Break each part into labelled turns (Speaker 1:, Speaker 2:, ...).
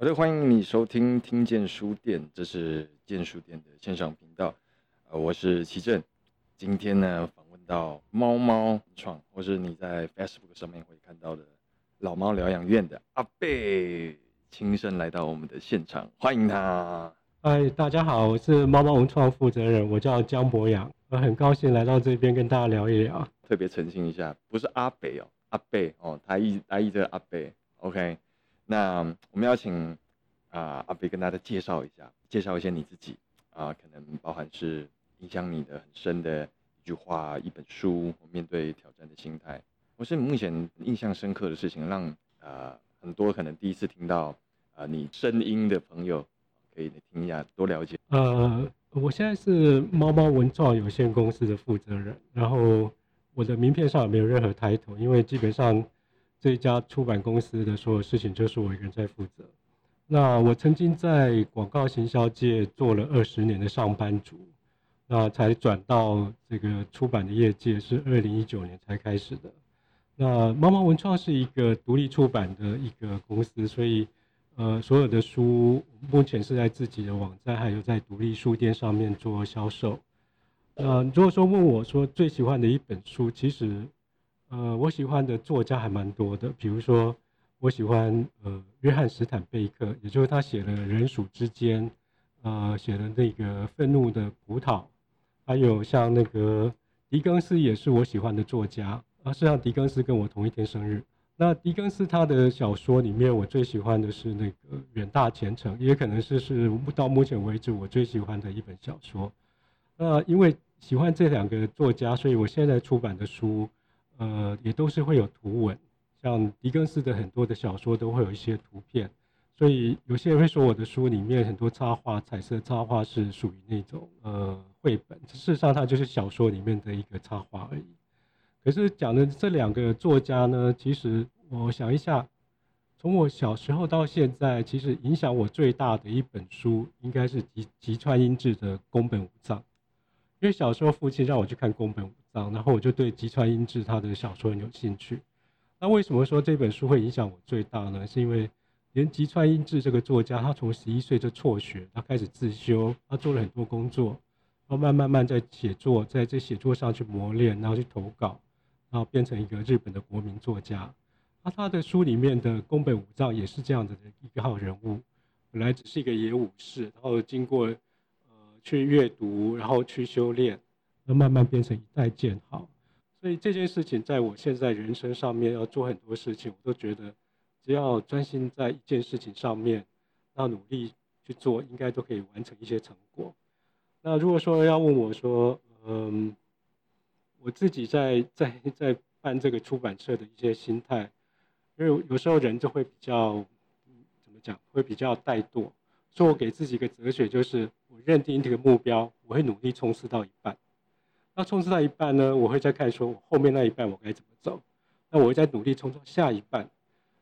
Speaker 1: 好的，欢迎你收听听见书店，这是建书店的线上频道。呃，我是齐正。今天呢，访问到猫猫文创，或是你在 Facebook 上面会看到的老猫疗养院的阿贝，亲身来到我们的现场，欢迎他。
Speaker 2: 嗨，大家好，我是猫猫文创负责人，我叫江博洋，我很高兴来到这边跟大家聊一聊。
Speaker 1: 特别澄清一下，不是阿北哦，阿贝哦，他一他一直阿贝，OK。那我们要请啊、阿飞跟大家介绍一下，介绍一下你自己啊、可能包含是影响你的很深的一句话、一本书，面对挑战的心态。我是目前印象深刻的事情，让呃很多可能第一次听到啊、呃、你声音的朋友可以听一下，多了解。
Speaker 2: 呃，我现在是猫猫文创有限公司的负责人，然后我的名片上也没有任何抬头因为基本上。这一家出版公司的所有事情就是我一个人在负责。那我曾经在广告行销界做了二十年的上班族，那才转到这个出版的业界，是二零一九年才开始的。那猫猫文创是一个独立出版的一个公司，所以呃，所有的书目前是在自己的网站，还有在独立书店上面做销售。呃，如果说问我说最喜欢的一本书，其实。呃，我喜欢的作家还蛮多的，比如说我喜欢呃约翰·史坦贝克，也就是他写了《人鼠之间》，呃，写了那个《愤怒的葡萄》，还有像那个狄更斯也是我喜欢的作家。啊，实际上狄更斯跟我同一天生日。那狄更斯他的小说里面，我最喜欢的是那个《远大前程》，也可能是是到目前为止我最喜欢的一本小说。那因为喜欢这两个作家，所以我现在出版的书。呃，也都是会有图文，像狄更斯的很多的小说都会有一些图片，所以有些人会说我的书里面很多插画、彩色插画是属于那种呃绘本，事实上它就是小说里面的一个插画而已。可是讲的这两个作家呢，其实我想一下，从我小时候到现在，其实影响我最大的一本书应该是吉吉川英治的宫本武藏，因为小时候父亲让我去看宫本武。然后我就对吉川英治他的小说很有兴趣。那为什么说这本书会影响我最大呢？是因为连吉川英治这个作家，他从十一岁就辍学，他开始自修，他做了很多工作，然后慢慢慢在写作，在这写作上去磨练，然后去投稿，然后变成一个日本的国民作家。那他的书里面的宫本武藏也是这样子的一号人物，本来只是一个野武士，然后经过呃去阅读，然后去修炼。要慢慢变成一代剑豪，所以这件事情在我现在人生上面要做很多事情，我都觉得只要专心在一件事情上面，要努力去做，应该都可以完成一些成果。那如果说要问我说，嗯，我自己在在在办这个出版社的一些心态，因为有时候人就会比较怎么讲，会比较怠惰，所以我给自己一个哲学，就是我认定这个目标，我会努力冲刺到一半。那冲刺到一半呢，我会再看说，我后面那一半我该怎么走。那我会再努力冲到下一半，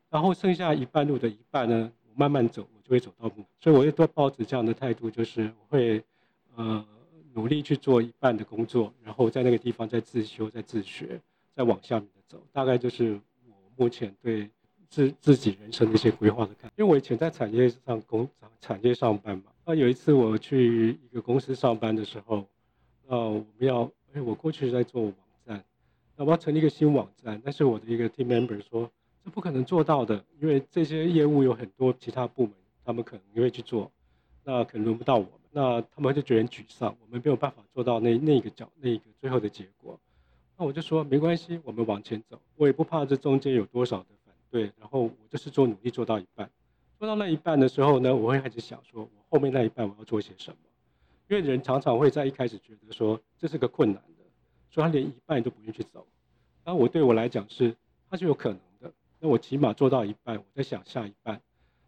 Speaker 2: 然后剩下一半路的一半呢，我慢慢走，我就会走到目。所以我会多抱持这样的态度，就是我会呃努力去做一半的工作，然后在那个地方再自修、再自学、再往下面的走。大概就是我目前对自自己人生的一些规划的看。因为我以前在产业上工产业上班嘛，那有一次我去一个公司上班的时候，呃，我们要。我过去是在做网站，那我要成立一个新网站，但是我的一个 team member 说，这不可能做到的，因为这些业务有很多其他部门，他们可能也会去做，那可能轮不到我们，那他们就觉得沮丧，我们没有办法做到那那个角那个最后的结果。那我就说没关系，我们往前走，我也不怕这中间有多少的反对，然后我就是做努力做到一半，做到那一半的时候呢，我会开始想说，我后面那一半我要做些什么。因为人常常会在一开始觉得说这是个困难的，所以他连一半都不愿意去走。那我对我来讲是，他是有可能的。那我起码做到一半，我在想下一半。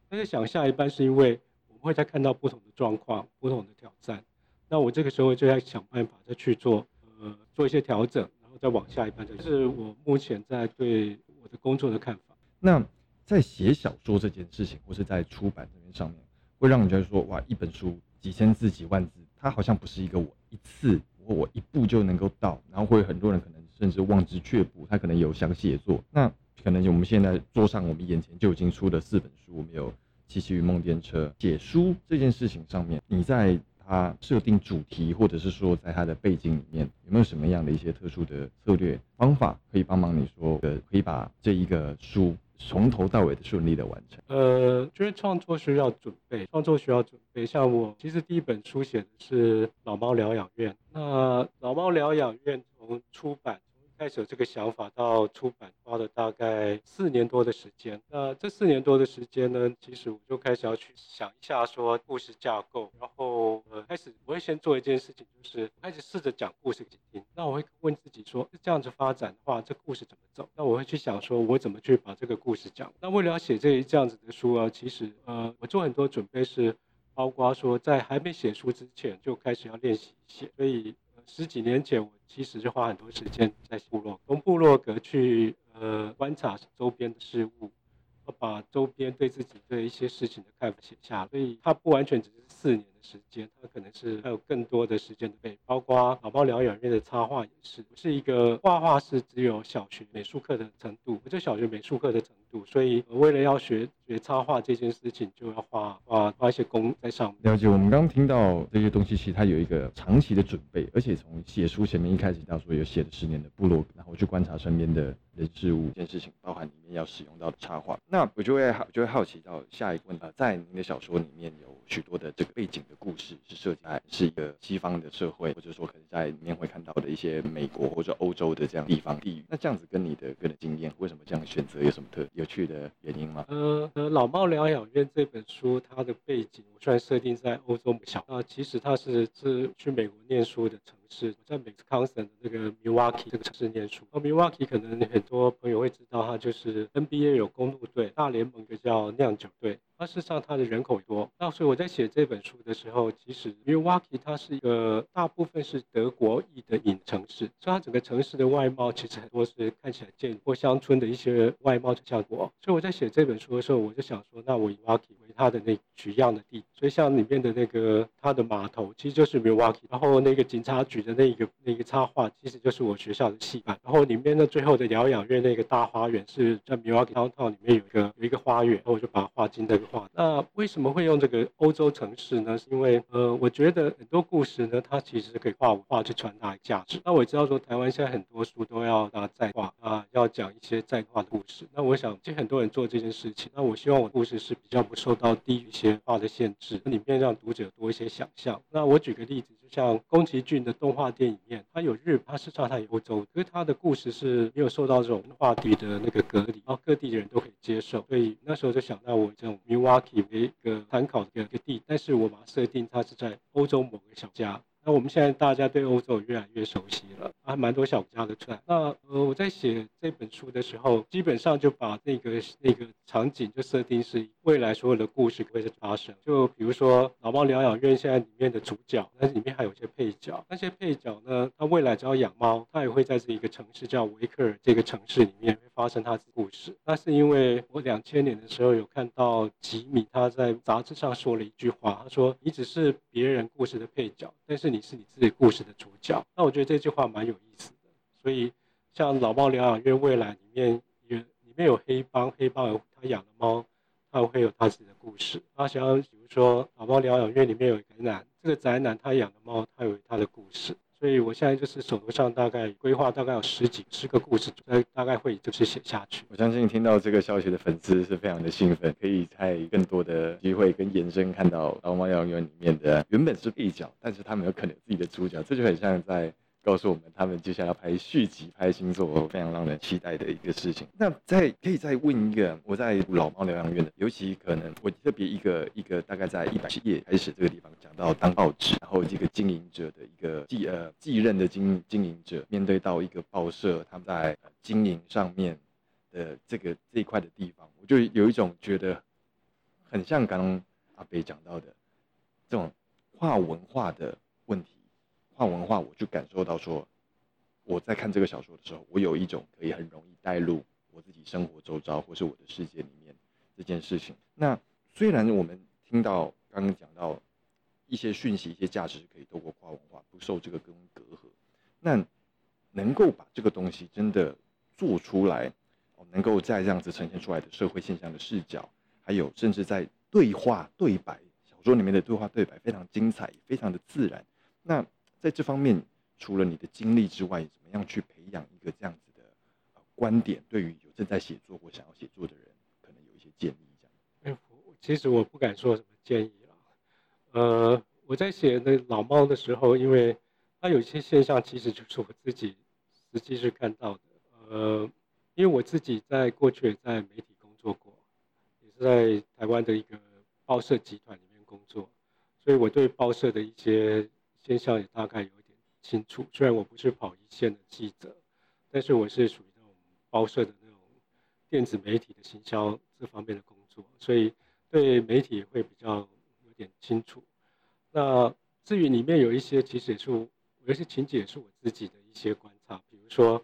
Speaker 2: 那在想下一半是因为我们会再看到不同的状况、不同的挑战。那我这个时候就要想办法再去做，呃，做一些调整，然后再往下一半。这是我目前在对我的工作的看法。
Speaker 1: 那在写小说这件事情，或是在出版这边上面，会让你觉得说，哇，一本书几千字、几万字。它好像不是一个我一次或我一步就能够到，然后会很多人可能甚至望之却步。他可能有想写作，那可能我们现在桌上我们眼前就已经出了四本书，我们有七七与梦电车写书这件事情上面，你在它设定主题，或者是说在它的背景里面，有没有什么样的一些特殊的策略方法，可以帮忙你说，呃，可以把这一个书从头到尾的顺利的完成？
Speaker 2: 呃，就是创作需要准备，创作需要准备。像我其实第一本书写的是《老猫疗养院》，那《老猫疗养院》从出版。开始有这个想法到出版花了大概四年多的时间。那这四年多的时间呢，其实我就开始要去想一下说故事架构，然后呃开始我会先做一件事情，就是开始试着讲故事给你听。那我会问自己说，这样子发展的话，这故事怎么走？那我会去想说，我怎么去把这个故事讲？那为了要写这这样子的书啊，其实呃我做很多准备是，包括说在还没写书之前就开始要练习写，所以。十几年前，我其实就花很多时间在部落，从部落格去呃观察周边的事物，我把周边对自己对一些事情的看法写下，所以它不完全只是四年。时间，它可能是还有更多的时间的备，包括宝宝疗养院的插画也是，是一个画画是只有小学美术课的程度，我就小学美术课的程度，所以为了要学学插画这件事情，就要画画花一些功在上面。
Speaker 1: 了解，我们刚刚听到这些东西，其实它有一个长期的准备，而且从写书前面一开始到说有写了十年的部落，然后去观察身边的人事物这件事情，包含里面要使用到的插画，那我就会好就会好奇到下一个问题，在您的小说里面有许多的这个背景的故事是设计在是一个西方的社会，或者说可能在里面会看到的一些美国或者欧洲的这样地方地域。那这样子跟你的个人经验，为什么这样选择有什么特有趣的原因吗？
Speaker 2: 呃呃，老猫疗养院这本书它的背景，我虽然设定在欧洲小，那其实它是是去美国念书的成是，我在美斯康森的那个 Milwaukee 这个城市念书。而 Milwaukee 可能很多朋友会知道，它就是 NBA 有公路队，大联盟一个叫酿酒队。那事实上，它的人口多。那所以我在写这本书的时候，其实 Milwaukee 它是一个大部分是德国裔的隐城市，所以它整个城市的外貌其实很多是看起来建过乡村的一些外貌的效果。所以我在写这本书的时候，我就想说，那我以 Milwaukee 为它的那取样的地。所以像里面的那个它的码头，其实就是 Milwaukee。然后那个警察局的那个那个插画，其实就是我学校的戏班。然后里面的最后的疗养院那个大花园是在 Milwaukee downtown 里面有一个有一个花园，然后我就把它画进那个画。那为什么会用这个欧洲城市呢？是因为呃，我觉得很多故事呢，它其实可以画文化去传达价值。那我知道说台湾现在很多书都要拿在画啊，要讲一些在画的故事。那我想，其实很多人做这件事情。那我希望我的故事是比较不受到地域性化的限制，里面让读者多一些想象。那我举个例子，就像宫崎骏的动画电影里面，它有日，它是上它有欧洲，可是它的故事是没有受到这种话题的那个隔离，然后各地的人都可以接受。所以那时候就想到我这种 Milwaukee 为一个参考的一个地，但是我把它设定它是在欧洲某个小家。那我们现在大家对欧洲越来越熟悉了，还蛮多小家的出来。那呃，我在写这本书的时候，基本上就把那个那个场景就设定是未来所有的故事会在发生。就比如说老猫疗养院现在里面的主角，那里面还有一些配角。那些配角呢，他未来只要养猫，他也会在这一个城市叫维克尔这个城市里面会发生他的故事。那是因为我两千年的时候有看到吉米他在杂志上说了一句话，他说：“你只是别人故事的配角，但是。”你是你自己故事的主角，那我觉得这句话蛮有意思的。所以，像老猫疗养院未来里面有里面有黑帮，黑帮有他养的猫，他会有他自己的故事。他想要比如说老猫疗养院里面有一个宅男，这个宅男他养的猫，他有他的故事。所以我现在就是手头上大概规划大概有十几十个故事，大概会就是写下去。
Speaker 1: 我相信听到这个消息的粉丝是非常的兴奋，可以在更多的机会跟延伸看到老猫疗养院里面的原本是配角，但是他们有可能自己的主角，这就很像在。告诉我们，他们接下来要拍续集、拍新作，非常让人期待的一个事情。那再可以再问一个，我在老猫疗养院的，尤其可能我特别一个一个大概在一百页开始这个地方到当报纸，然后这个经营者的一个继呃继任的经经营者，面对到一个报社他们在经营上面的这个这一块的地方，我就有一种觉得很像刚刚阿北讲到的这种跨文化的问题。跨文化，我就感受到说，我在看这个小说的时候，我有一种可以很容易带入我自己生活周遭或是我的世界里面这件事情。那虽然我们听到刚刚讲到一些讯息、一些价值可以透过跨文化不受这个跟隔阂，那能够把这个东西真的做出来，能够在这样子呈现出来的社会现象的视角，还有甚至在对话对白，小说里面的对话对白非常精彩，非常的自然。那在这方面，除了你的经历之外，怎么样去培养一个这样子的观点？对于有正在写作或想要写作的人，可能有一些建议。这样。
Speaker 2: 其实我不敢说什么建议。呃，我在写那老猫的时候，因为它有一些现象，其实就是我自己实际是看到的。呃，因为我自己在过去也在媒体工作过，也是在台湾的一个报社集团里面工作，所以我对报社的一些现象也大概有一点清楚。虽然我不是跑一线的记者，但是我是属于那种报社的那种电子媒体的行销这方面的工作，所以对媒体会比较点清楚。那至于里面有一些，其实也是有一些情节，也是我自己的一些观察，比如说。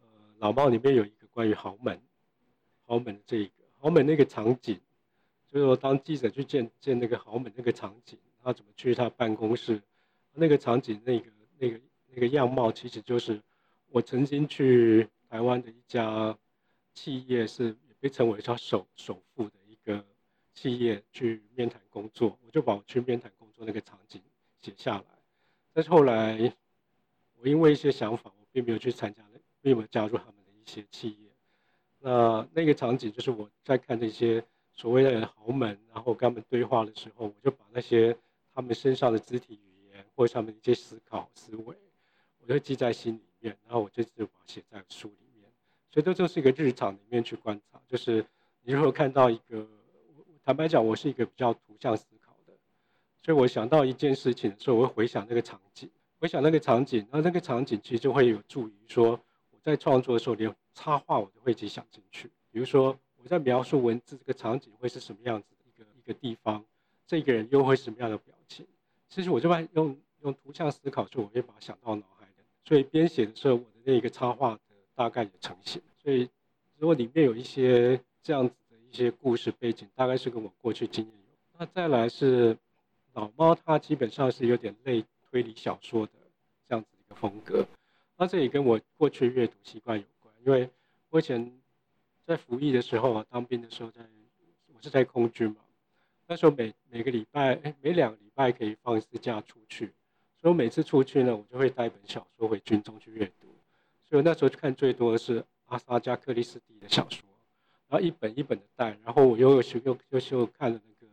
Speaker 2: 呃老猫里面有一个关于豪门，豪门的这一个豪门那个场景，就是说当记者去见见那个豪门那个场景，他怎么去他办公室，那个场景那个那个那个样貌，其实就是我曾经去台湾的一家企业，是被称为叫首首富的一个企业去面谈工作，我就把我去面谈工作那个场景写下来。但是后来我因为一些想法，我并没有去参加。并没有加入他们的一些企业。那那个场景就是我在看那些所谓的豪门，然后跟他们对话的时候，我就把那些他们身上的肢体语言或者他们一些思考思维，我就记在心里面，然后我就就把它写在书里面。所以这就是一个日常里面去观察，就是你如果看到一个，坦白讲，我是一个比较图像思考的，所以我想到一件事情的时候，我会回想那个场景，回想那个场景，然后那个场景其实就会有助于说我。在创作的时候，连插画我都会一起想进去。比如说，我在描述文字这个场景会是什么样子的一个一个地方，这个人又会是什么样的表情？其实我就会用用图像思考，就我会把它想到脑海里。所以编写的时候，我的那个插画的大概也成型。所以如果里面有一些这样子一些故事背景，大概是跟我过去经验有。那再来是老猫，它基本上是有点类推理小说的这样子一个风格。那这也跟我过去阅读习惯有关，因为我以前在服役的时候啊，当兵的时候在，我是在空军嘛，那时候每每个礼拜，哎，每两个礼拜可以放一次假出去，所以我每次出去呢，我就会带本小说回军中去阅读，所以我那时候看最多的是阿萨加克里斯蒂的小说，然后一本一本的带，然后我又又又又又看了那个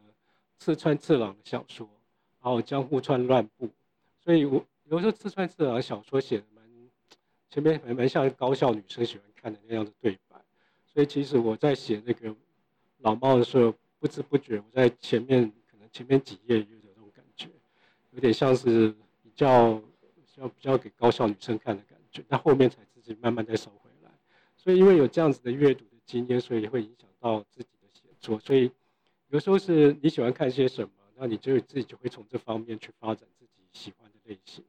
Speaker 2: 刺川次郎的小说，然后江户川乱步，所以我有时候刺川次郎小说写的蛮。前面蛮蛮像高校女生喜欢看的那样的对白，所以其实我在写那个老猫的时候，不知不觉我在前面可能前面几页就有这种感觉，有点像是比较像比较给高校女生看的感觉，但后面才自己慢慢再收回来。所以因为有这样子的阅读经验，所以也会影响到自己的写作。所以有时候是你喜欢看些什么，那你就自己就会从这方面去发展自己喜欢的类型。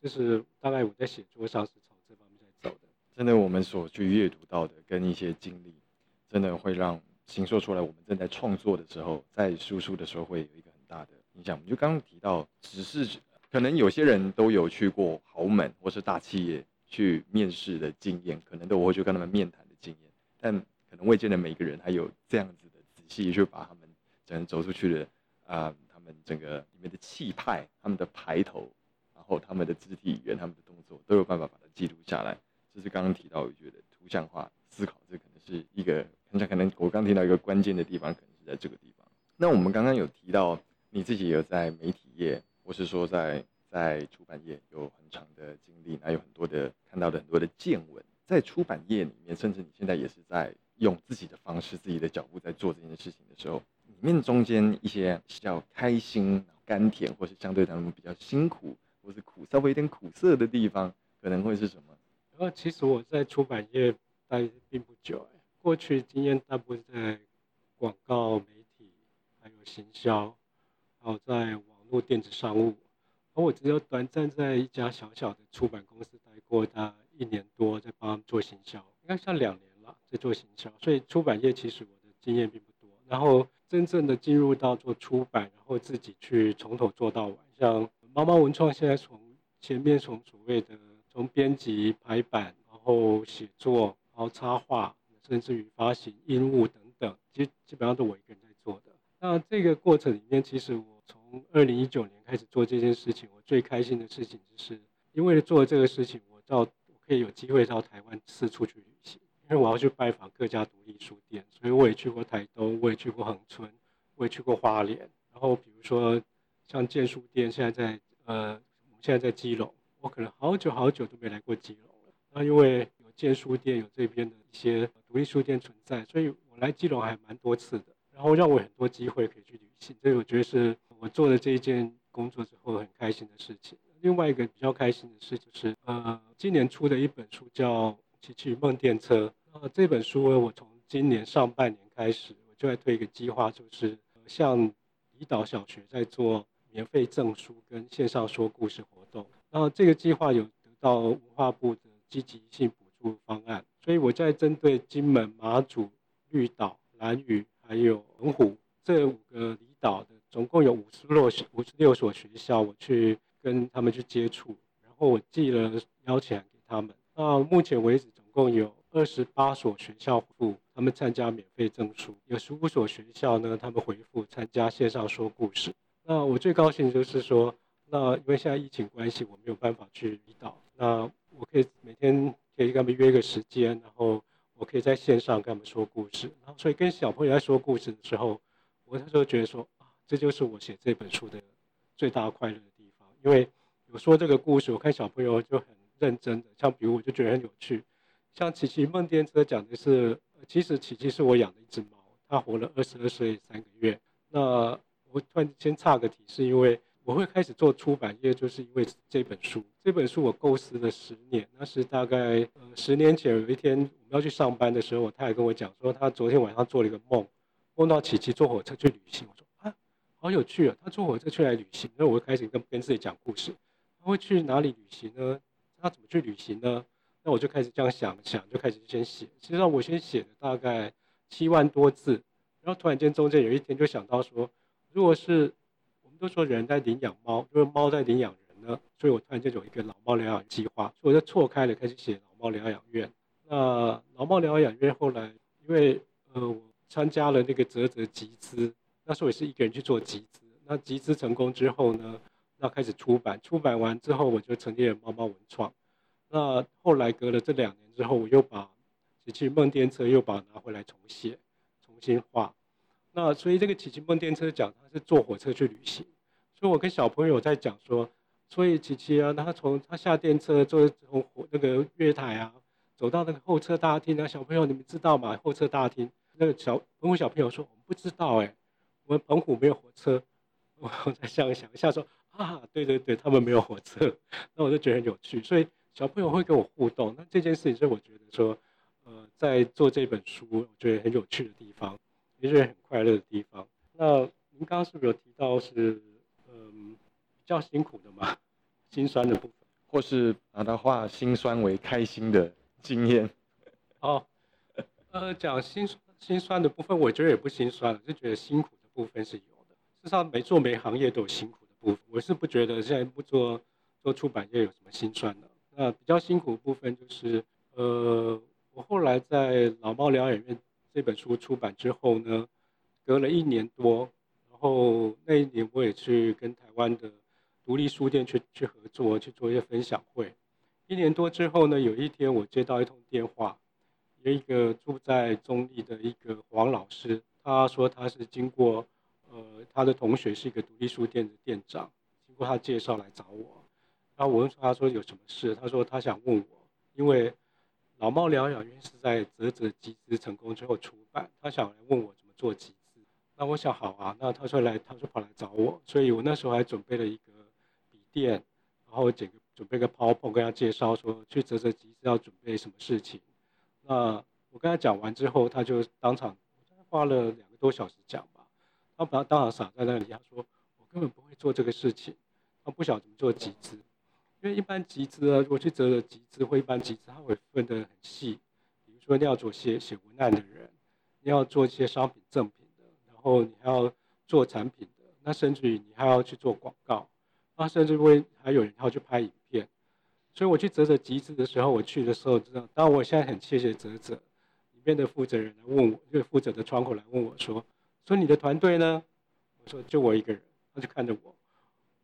Speaker 2: 就是大概我在写作上是从这方面在走的。
Speaker 1: 真的，我们所去阅读到的跟一些经历，真的会让形说出来。我们正在创作的时候，在输出的时候，会有一个很大的影响。我们就刚刚提到，只是可能有些人都有去过豪门或是大企业去面试的经验，可能都我会去跟他们面谈的经验，但可能未见得每一个人还有这样子的仔细去把他们整个走出去的啊、他们整个里面的气派、他们的排头，然后他们的肢体语言、他们的动作，都有办法把它记录下来。就是刚刚提到，我觉得图像化思考，这可能是一个，很像可能我刚听到一个关键的地方，可能是在这个地方。那我们刚刚有提到，你自己有在媒体业，或是说在在出版业有很长的经历，还有很多的看到的很多的见闻，在出版业里面，甚至你现在也是在用自己的方式、自己的脚步在做这件事情的时候，里面中间一些比较开心、甘甜，或是相对他们比较辛苦，或是苦，稍微有点苦涩的地方，可能会是什么？
Speaker 2: 然后其实我在出版业待并不久，过去经验大部分在广告媒体，还有行销，还有在网络电子商务。而我只有短暂在一家小小的出版公司待过，大概一年多，在帮他们做行销，应该算两年，在做行销。所以出版业其实我的经验并不多。然后真正的进入到做出版，然后自己去从头做到尾，像猫猫文创现在从前面从所谓的。从编辑、排版，然后写作，然后插画，甚至于发行、印务等等，其实基本上都我一个人在做的。那这个过程里面，其实我从二零一九年开始做这件事情，我最开心的事情就是，因为做了这个事情，我到我可以有机会到台湾四处去，因为我要去拜访各家独立书店，所以我也去过台东，我也去过恒春，我也去过花莲。然后比如说像建书店，现在在呃，我们现在在基隆，我可能好久好久都没来过基隆了。那因为有建书店，有这边的一些独立书店存在，所以我来基隆还蛮多次的。然后让我很多机会可以去旅行，这我觉得是我做了这一件工作之后很开心的事情。另外一个比较开心的事就是，呃，今年出的一本书叫《琪琪与梦电车》。呃，这本书我从今年上半年开始，我就在推一个计划，就是向离岛小学在做免费证书跟线上说故事活动。然后这个计划有得到文化部的积极性补助方案，所以我在针对金门、马祖、绿岛、兰屿还有澎湖这五个离岛的，总共有五十六五十六所学校，我去。跟他们去接触，然后我寄了邀请函给他们。到目前为止，总共有二十八所学校回复他们参加免费证书，有十五所学校呢，他们回复参加线上说故事。那我最高兴就是说，那因为现在疫情关系，我没有办法去离岛，那我可以每天可以跟他们约个时间，然后我可以在线上跟他们说故事。然后所以跟小朋友在说故事的时候，我那时候觉得说啊，这就是我写这本书的最大快乐的地方。因为有说这个故事，我看小朋友就很认真的，像比如我就觉得很有趣，像琪琪梦电车讲的是，其实琪琪是我养的一只猫，它活了二十二岁三个月。那我突然先岔个题，是因为我会开始做出版业，就是因为这本书。这本书我构思了十年，那是大概呃十年前有一天我们要去上班的时候，我太太跟我讲说，她昨天晚上做了一个梦，梦到琪琪坐火车去旅行。我说啊。好有趣啊！他坐火车去来旅行，那我会开始跟跟自己讲故事。他会去哪里旅行呢？那怎么去旅行呢？那我就开始这样想想，就开始先写。实际上我先写了大概七万多字，然后突然间中间有一天就想到说，如果是我们都说人在领养猫，就是猫在领养人呢，所以我突然间有一个老猫疗养计划，所以我就错开了开始写老猫疗养院。那老猫疗养院后来因为呃我参加了那个泽泽集资。那时候也是一个人去做集资，那集资成功之后呢，那开始出版，出版完之后我就成立了猫猫文创。那后来隔了这两年之后，我又把《琪琪梦电车》又把它拿回来重写，重新画。那所以这个《琪琪梦电车》讲他是坐火车去旅行，所以我跟小朋友在讲说，所以琪琪啊，他从他下电车坐从火那个月台啊，走到那个候车大厅啊，小朋友你们知道吗？候车大厅那个小澎湖小朋友说我们不知道哎、我们澎湖没有火车，我再想想一下说啊，对对对，他们没有火车，那我就觉得很有趣，所以小朋友会跟我互动，那这件事情是我觉得说，呃，在做这本书，我觉得很有趣的地方，也是很快乐的地方。那您刚刚是不是有提到是，嗯，比较辛苦的嘛，心酸的部分，
Speaker 1: 或是把它化心酸为开心的经验？
Speaker 2: 哦，呃，讲心心酸的部分，我觉得也不心酸，就觉得辛苦的。部分是有的，事实上每做每行业都有辛苦我。我是不觉得现在不做做出版业有什么心酸的。那比较辛苦的部分就是，呃，我后来在《老猫疗养院》这本书出版之后呢，隔了一年多，然后那一年我也去跟台湾的独立书店去去合作，去做一些分享会。一年多之后呢，有一天我接到一通电话，有一个住在中坜的一个黄老师。他说他是经过，呃，他的同学是一个独立书店的店长，经过他介绍来找我。然后我问他说有什么事，他说他想问我，因为老猫疗养院是在泽泽集资成功之后出版，他想来问我怎么做集资。那我想好啊，那他说来，他说跑来找我，所以我那时候还准备了一个笔电，然后整个准备个 PowerPoint 跟他介绍说去泽泽集资要准备什么事情。那我跟他讲完之后，他就当场。花了两个多小时讲，他把他当场傻在那里。他说：“我根本不会做这个事情，他不晓得怎么做集资。因为一般集资啊，如果去啧啧集资或一般集资，他会分得很细。比如说你要做写写文案的人，你要做一些商品赠品的，然后你还要做产品的，那甚至于你还要去做广告，那甚至会还有人要去拍影片。所以我去折折集资的时候，我去的时候知道，当然我现在很谢谢啧啧。边的负责人来问我，就负责的窗口来问我说：“说你的团队呢？我说就我一个人，他就看着我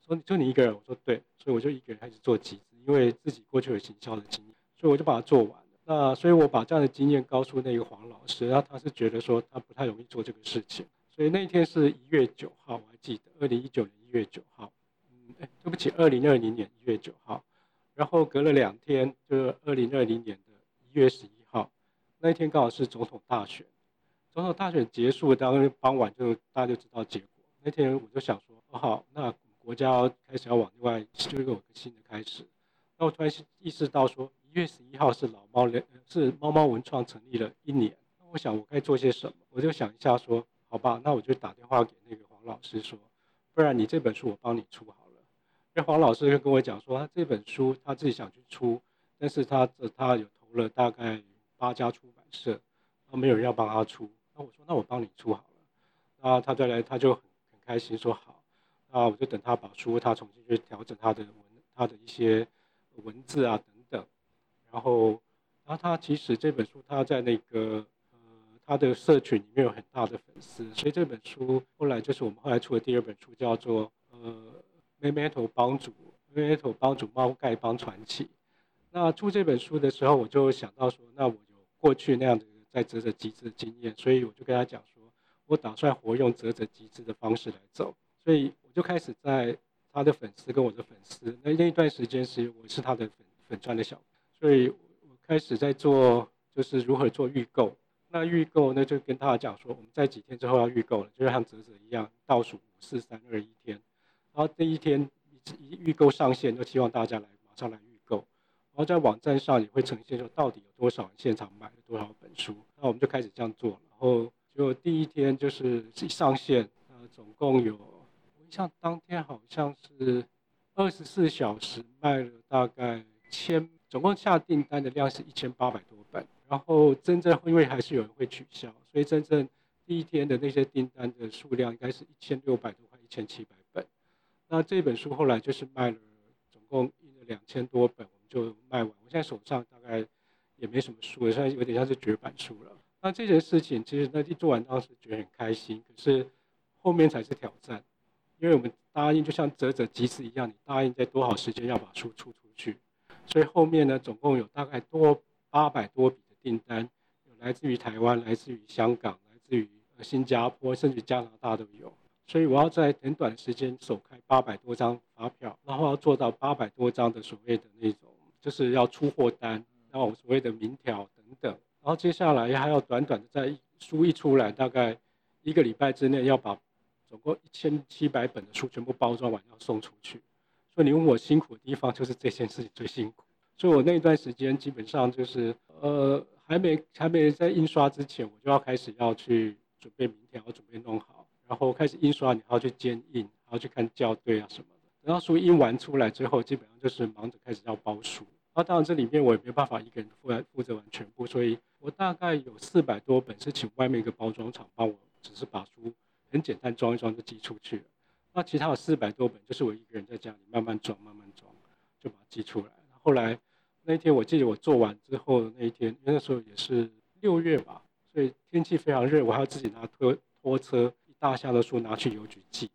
Speaker 2: 说就你一个人，我说对，所以我就一个人开始做集资，因为自己过去有行销的经验，所以我就把它做完了。那所以我把这样的经验告诉那个黄老师，然后他是觉得说他不太容易做这个事情，所以那一天是一月九号，我还记得二零一九年一月九号，嗯，哎，对不起，二零二零年一月九号，然后隔了两天，就是二零二零年的一月十一号，那一天刚好是总统大选。总统大选结束，当天傍晚就大家就知道结果。那天我就想说，哦好，那国家开始要往另外就有个新的开始。那我突然意识到说，一月十一号是老猫是猫猫文创成立了一年。那我想我该做些什么？我就想一下说，好吧，那我就打电话给那个黄老师说，不然你这本书我帮你出好了。因为黄老师就跟我讲说，他这本书他自己想去出，但是他他有投了大概八家出版社，然后没有人要帮他出。那我说，那我帮你出好了。那他再来，他就很很开心说好。那我就等他把书，他重新去调整他的文，他的一些文字啊等等。然后，然后他其实这本书他在那个呃他的社群里面有很大的粉丝，所以这本书后来就是我们后来出的第二本书，叫做呃 m e m e t o 帮主 m e m e t o 帮主猫丐帮传奇。那出这本书的时候，我就想到说，那我有过去那样的。在泽泽集资的经验，所以我就跟他讲说，我打算活用泽泽集资的方式来走，所以我就开始在他的粉丝跟我的粉丝，那那一段时间是我是他的粉粉钻的小，所以我开始在做就是如何做预购，那预购呢就跟他讲说，我们在几天之后要预购了，就是像泽泽一样倒数五四三二一天，然后这一天一预购上线，就希望大家来马上来预。然后在网站上也会呈现说到底有多少人现场买了多少本书，那我们就开始这样做。然后就第一天就是一上线，呃，总共有，我印象当天好像是二十四小时卖了大概千，总共下订单的量是一千八百多本。然后真正因为还是有人会取消，所以真正第一天的那些订单的数量应该是一千六百多块，一千七百本。那这本书后来就是卖了总共印了两千多本。就卖完，我现在手上大概也没什么书了，现在有点像是绝版书了。那这件事情其实那一做完当时觉得很开心，可是后面才是挑战，因为我们答应就像啧啧集资一样，你答应在多少时间要把书出出去，所以后面呢总共有大概多八百多笔的订单，有来自于台湾、来自于香港、来自于新加坡，甚至加拿大都有。所以我要在很短的时间首开八百多张发票，然后要做到八百多张的所谓的那种。就是要出货单，然后所谓的明条等等，然后接下来还要短短的在书一出来，大概一个礼拜之内要把总共一千七百本的书全部包装完，要送出去。所以你问我辛苦的地方，就是这件事情最辛苦。所以我那段时间基本上就是呃还没还没在印刷之前，我就要开始要去准备明条，准备弄好，然后开始印刷，你还要去监印，还要去看校对啊什么。然后书印完出来之后，基本上就是忙着开始要包书。那当然这里面我也没办法一个人负来负责完全部，所以我大概有四百多本是请外面一个包装厂帮我，只是把书很简单装一装就寄出去了。那其他有四百多本就是我一个人在家里慢慢装慢慢装，就把它寄出来。后来那一天我记得我做完之后那一天，因为那时候也是六月吧，所以天气非常热，我还要自己拿拖拖车一大箱的书拿去邮局寄。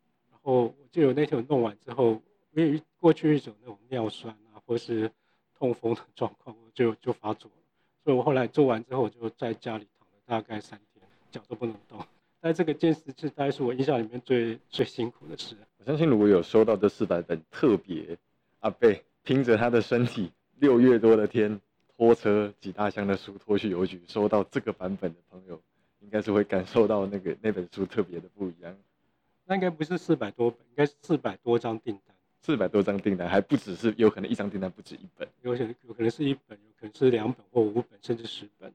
Speaker 2: 然后我记得我那天我弄完之后，因为过去一种那种尿酸啊，或是痛风的状况，我就就发作了。所以我后来做完之后，我就在家里躺了大概三天，脚都不能动。但这个坚持是大概是我印象里面最最辛苦的事。
Speaker 1: 我相信如果有收到这四百本特别阿贝拼着他的身体，六月多的天，拖车几大箱的书拖去邮局，收到这个版本的朋友，应该是会感受到那个那本书特别的不一样。
Speaker 2: 那应该不是四百多本，应该是四百多张订单。
Speaker 1: 四百多张订单，还不只是有可能一张订单不止一本，
Speaker 2: 有可能有可能是一本，有可能是两本或五本，甚至十本。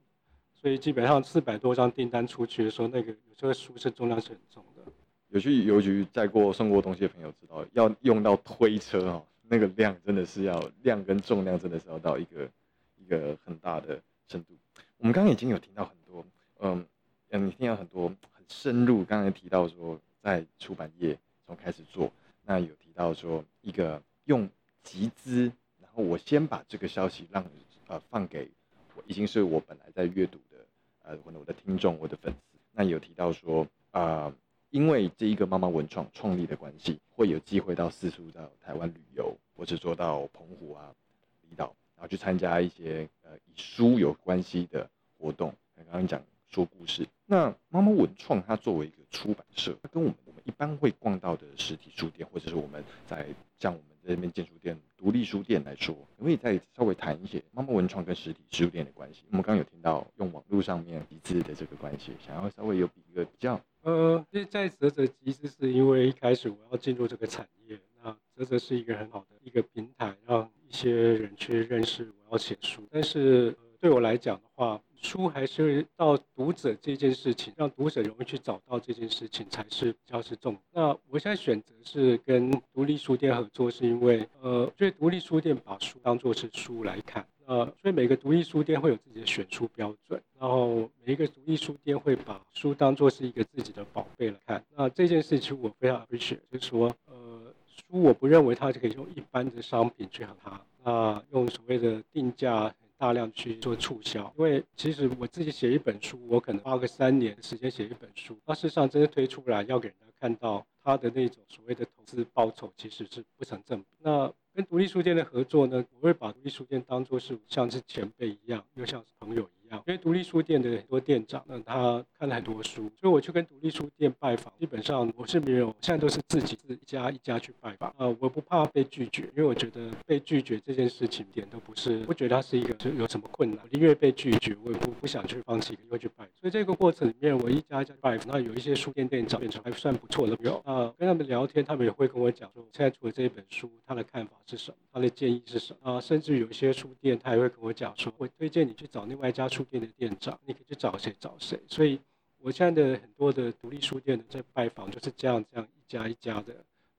Speaker 2: 所以基本上四百多张订单出去的时候，那个有时候书是重量是很重的。
Speaker 1: 有去邮局载过送过东西的朋友知道，要用到推车哦，那个量真的是要量跟重量真的是要到一个一个很大的程度。我们刚刚已经有听到很多，嗯嗯，你听到很多很深入，刚才提到说。在出版业从开始做，那有提到说一个用集资，然后我先把这个消息让呃放给我已经是我本来在阅读的呃我的我的听众我的粉丝，那有提到说啊、因为这一个妈妈文创创立的关系，会有机会到四处到台湾旅游，或者说到澎湖啊、离岛，然后去参加一些呃与书有关系的活动。刚刚讲说故事，那妈妈文创它作为一个出版社，跟我们我们一般会逛到的实体书店，或者是我们在像我们这边建书店、独立书店来说，可，以再稍微谈一些妈妈文创跟实体书店的关系。我们刚刚有听到用网络上面集资的这个关系，想要稍微有比一个比较。
Speaker 2: 呃，因为在泽泽，其实是因为一开始我要进入这个产业，那泽泽是一个很好的一个平台，让一些人去认识我要写书。但是、呃、对我来讲的话，书还是到读者这件事情，让读者容易去找到这件事情才是比较是重。那我现在选择是跟独立书店合作，是因为呃，所以独立书店把书当作是书来看。呃，所以每个独立书店会有自己的选书标准，然后每一个独立书店会把书当做是一个自己的宝贝来看。那这件事情我非常 appreciate，就是说，呃，书我不认为它就可以用一般的商品去衡它，那用所谓的定价大量去做促销。因为其实我自己写一本书，我可能花个三年时间写一本书，那事实上真的推出来要给人家看到他的那种所谓的投资报酬，其实是不成正比。那跟独立书店的合作呢，我会把独立书店当作是像是前辈一样，又像是朋友一样。因为独立书店的很多店长，那他看了很多书，所以我去跟独立书店拜访，基本上我是没有，现在都是自己是一家一家去拜访。呃，我不怕被拒绝，因为我觉得被拒绝这件事情点都不是，不觉得它是一个有什么困难。宁愿被拒绝，我也不不想去放弃，因为去拜。所以这个过程里面，我一家一家拜访，那有一些书店店长变成还算不错的朋友。啊，跟他们聊天，他们也会跟我讲说，现在出了这一本书，他他的看法是什么，他的建议是什么。啊，甚至有一些书店，他也会跟我讲说，我推荐你去找另外一家书店的店长，你可以去找谁找谁。所以，我现在的很多的独立书店的在拜访，就是这样这样一家一家的，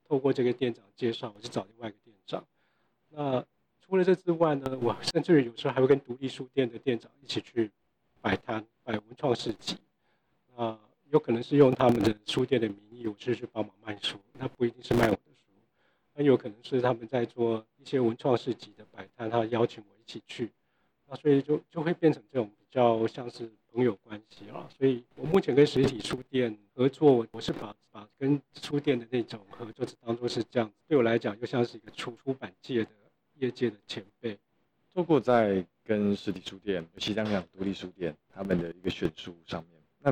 Speaker 2: 透过这个店长介绍，我去找另外一个店长。那除了这之外呢，我 甚至有时候还会跟独立书店的店长一起去摆摊摆文创市集。啊，有可能是用他们的书店的名义，我去去帮忙卖书，那不一定是卖我的很。有可能是他们在做一些文创市集的摆摊，他邀请我一起去。那所以就就会变成这种比较像是朋友关系了。所以我目前跟实体书店合作，我是把把跟书店的那种合作是当做是这样，对我来讲又像是一个出出版界的业界的前辈。
Speaker 1: 透过在跟实体书店，尤其像这样独立书店，他们的一个选书上面，那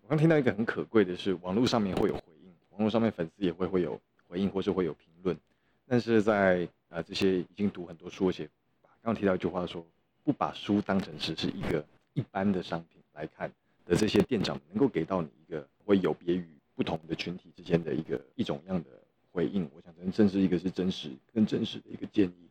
Speaker 1: 我刚听到一个很可贵的是，网络上面会有回应，网络上面粉丝也会会有回应，或是会有评论，但是在啊这些已经读很多书，而且刚刚提到一句话说。不把书当成是是一个一般的商品来看的这些店长，能够给到你一个会有别于不同的群体之间的一个一种样的回应，我想真正是一个是真实更真实的一个建议。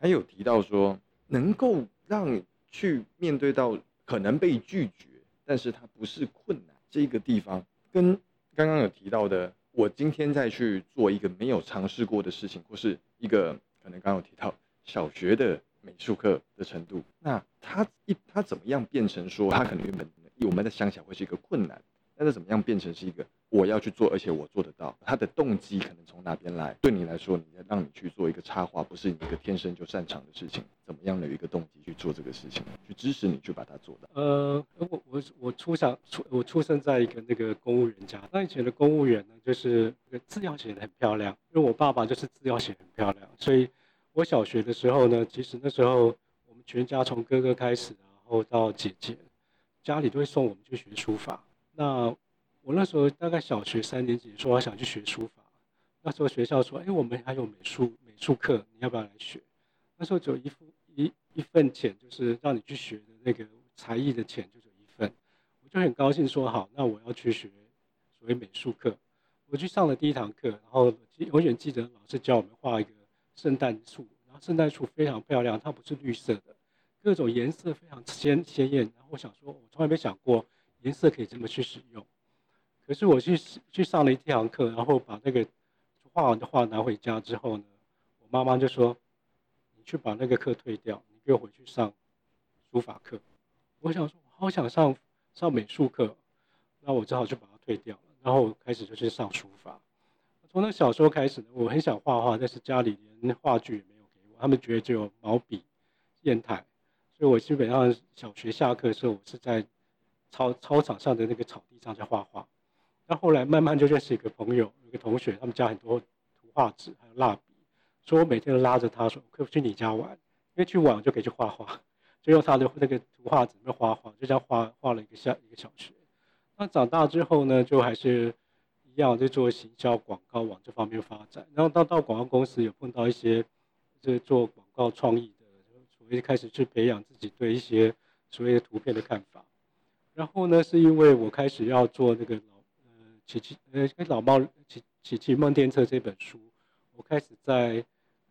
Speaker 1: 还有提到说，能够让去面对到可能被拒绝，但是它不是困难这个地方，跟刚刚有提到的，我今天再去做一个没有尝试过的事情，或是一个可能刚刚有提到小学的。美术课的程度，那他一他怎么样变成说他可能原本我们在想起来会是一个困难，但是怎么样变成是一个我要去做，而且我做得到？他的动机可能从哪边来？对你来说，你要让你去做一个插画，不是你一个天生就擅长的事情，怎么样的一个动机去做这个事情，去支持你去把它做到？
Speaker 2: 呃，我我我出生出我出生在一个那个公务员家，那以前的公务员呢，就是字要写得很漂亮，因为我爸爸就是字要写很漂亮，所以。我小学的时候呢，其实那时候我们全家从哥哥开始，然后到姐姐，家里都会送我们去学书法。那我那时候大概小学三年级，说我想去学书法。那时候学校说，哎，我们还有美术美术课，你要不要来学？那时候只有一副一一份钱，就是让你去学的那个才艺的钱，就是一份。我就很高兴说好，那我要去学所谓美术课。我去上了第一堂课，然后永远记得老师教我们画一个。圣诞树，然后圣诞树非常漂亮，它不是绿色的，各种颜色非常鲜鲜艳。然后我想说，我从来没想过颜色可以这么去使用。可是我去去上了一堂课，然后把那个画完的画拿回家之后呢，我妈妈就说：“你去把那个课退掉，你给我回去上书法课。”我想说，我好想上上美术课，那我只好去把它退掉了，然后开始就去上书法。从那小时候开始，我很想画画，但是家里连画具也没有给我，他们觉得只有毛笔、砚台，所以我基本上小学下课的时候，我是在操操场上的那个草地上在画画。那后来慢慢就认识一个朋友，一个同学，他们家很多图画纸还有蜡笔，所以我每天都拉着他说，可不可以去你家玩？因为去玩就可以去画画，就用他的那个图画纸在画画，就这样画画了一个下一个小学。那长大之后呢，就还是一样在做行销广告往这方面发展。然后到到广告公司有碰到一些这个做广告创意的，所谓开始去培养自己对一些所谓的图片的看法。然后呢，是因为我开始要做那个奇奇呃老猫奇奇奇梦电车这本书，我开始在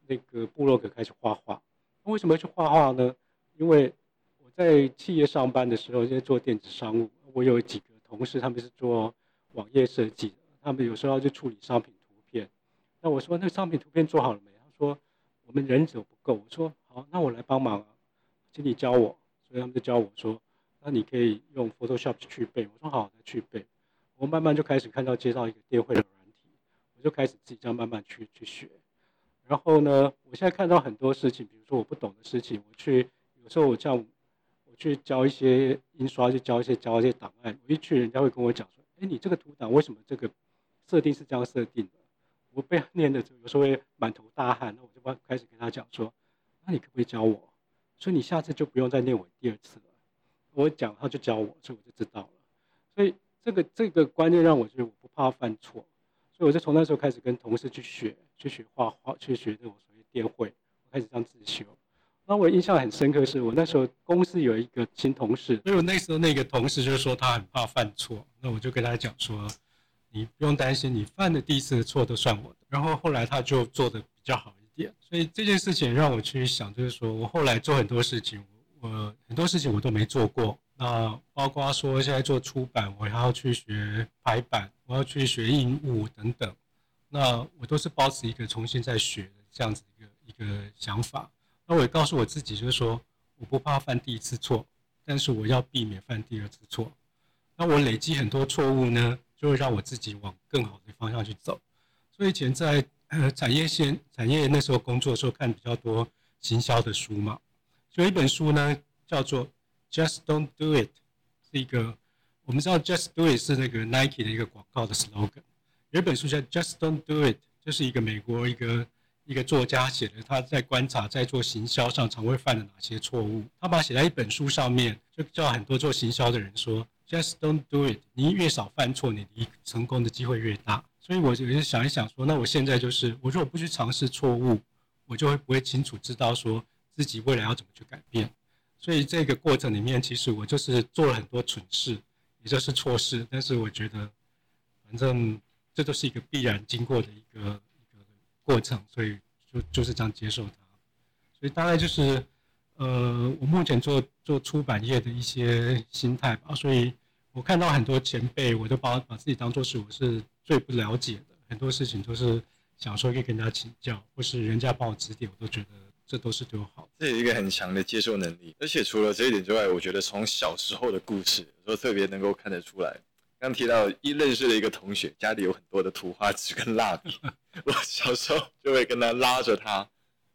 Speaker 2: 那个部落格开始画画。那为什么要去画画呢？因为我在企业上班的时候，因为做电子商务，我有几个同事，他们是做网页设计，他们有时候要去处理商品图片。那我说，那商品图片做好了没？他说我们人手不够。我说好，那我来帮忙，请你教我。所以他们就教我说，那你可以用 Photoshop 去背。我说好，再去背。我慢慢就开始看到接到一个电绘的软体，我就开始自己这样慢慢去去学。然后呢，我现在看到很多事情，比如说我不懂的事情，我去有时候我叫我去交一些印刷，去交一些交一些档案，我一去人家会跟我讲说，哎，你这个图档为什么这个设定是这样设定的？我被念的有时候会满头大汗，那我就开始跟他讲说，那你可不可以教我？所以你下次就不用再念我第二次了。我讲他就教我，所以我就知道了。所以这个这个观念让我觉得我不怕犯错，所以我就从那时候开始跟同事去学。去学画画，去学这种所谓电绘，我开始这样自修。那我印象很深刻，是我那时候公司有一个新同事，所以我那时候那个同事就说他很怕犯错，那我就跟他讲说，你不用担心，你犯的第一次的错都算我的。然后后来他就做的比较好一点，所以这件事情让我去想，就是说我后来做很多事情，我很多事情我都没做过，那包括说现在做出版，我还要去学排版，我要去学印务等等。那我都是抱持一个重新再学的这样子一个一个想法。那我也告诉我自己，就是说我不怕犯第一次错，但是我要避免犯第二次错。那我累积很多错误呢，就会让我自己往更好的方向去走。所以以前在呃产业线产业那时候工作的时候，看比较多行销的书嘛。所以一本书呢叫做《Just Don't Do It》，是一个我们知道 “Just Do It” 是那个 Nike 的一个广告的 slogan。有一本书叫《Just Don't Do It》，就是一个美国一个一个作家写的，他在观察在做行销上常会犯的哪些错误。他把它写在一本书上面，就叫很多做行销的人说：“Just Don't Do It。”你越少犯错，你离成功的机会越大。所以我就想一想说，那我现在就是，我如果不去尝试错误，我就会不会清楚知道说自己未来要怎么去改变。所以这个过程里面，其实我就是做了很多蠢事，也就是错事。但是我觉得，反正。这都是一个必然经过的一个一个过程，所以就就是这样接受它。所以大概就是，呃，我目前做做出版业的一些心态吧。所以我看到很多前辈，我都把把自己当做是我是最不了解的，很多事情都是想说可以跟人家请教，或是人家帮我指点，我都觉得这都是对我好。
Speaker 1: 这有一个很强的接受能力，而且除了这一点之外，我觉得从小时候的故事，有时候特别能够看得出来。刚提到一认识的一个同学，家里有很多的图画纸跟蜡笔，我小时候就会跟他拉着他，